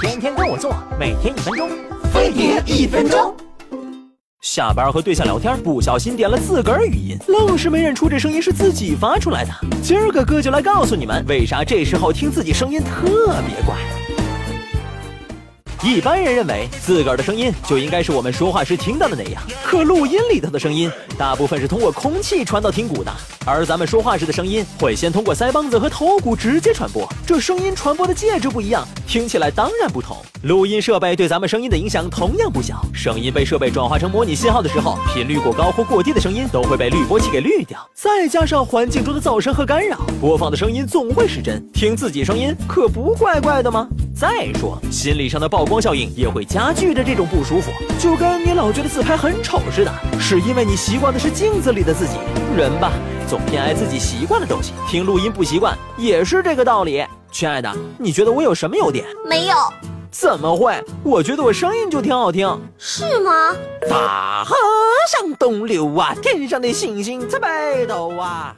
天天跟我做，每天一分钟，飞碟一分钟。下班和对象聊天，不小心点了自个儿语音，愣是没认出这声音是自己发出来的。今儿个哥就来告诉你们，为啥这时候听自己声音特别怪。一般人认为自个儿的声音就应该是我们说话时听到的那样，可录音里头的声音大部分是通过空气传到听骨的，而咱们说话时的声音会先通过腮帮子和头骨直接传播，这声音传播的介质不一样，听起来当然不同。录音设备对咱们声音的影响同样不小，声音被设备转化成模拟信号的时候，频率过高或过低的声音都会被滤波器给滤掉，再加上环境中的噪声和干扰，播放的声音总会失真。听自己声音可不怪怪的吗？再说心理上的曝光效应也会加剧着这种不舒服，就跟你老觉得自拍很丑似的，是因为你习惯的是镜子里的自己。人吧，总偏爱自己习惯的东西，听录音不习惯也是这个道理。亲爱的，你觉得我有什么优点？没有。怎么会？我觉得我声音就挺好听。是吗？大河向东流啊，天上的星星在北斗啊。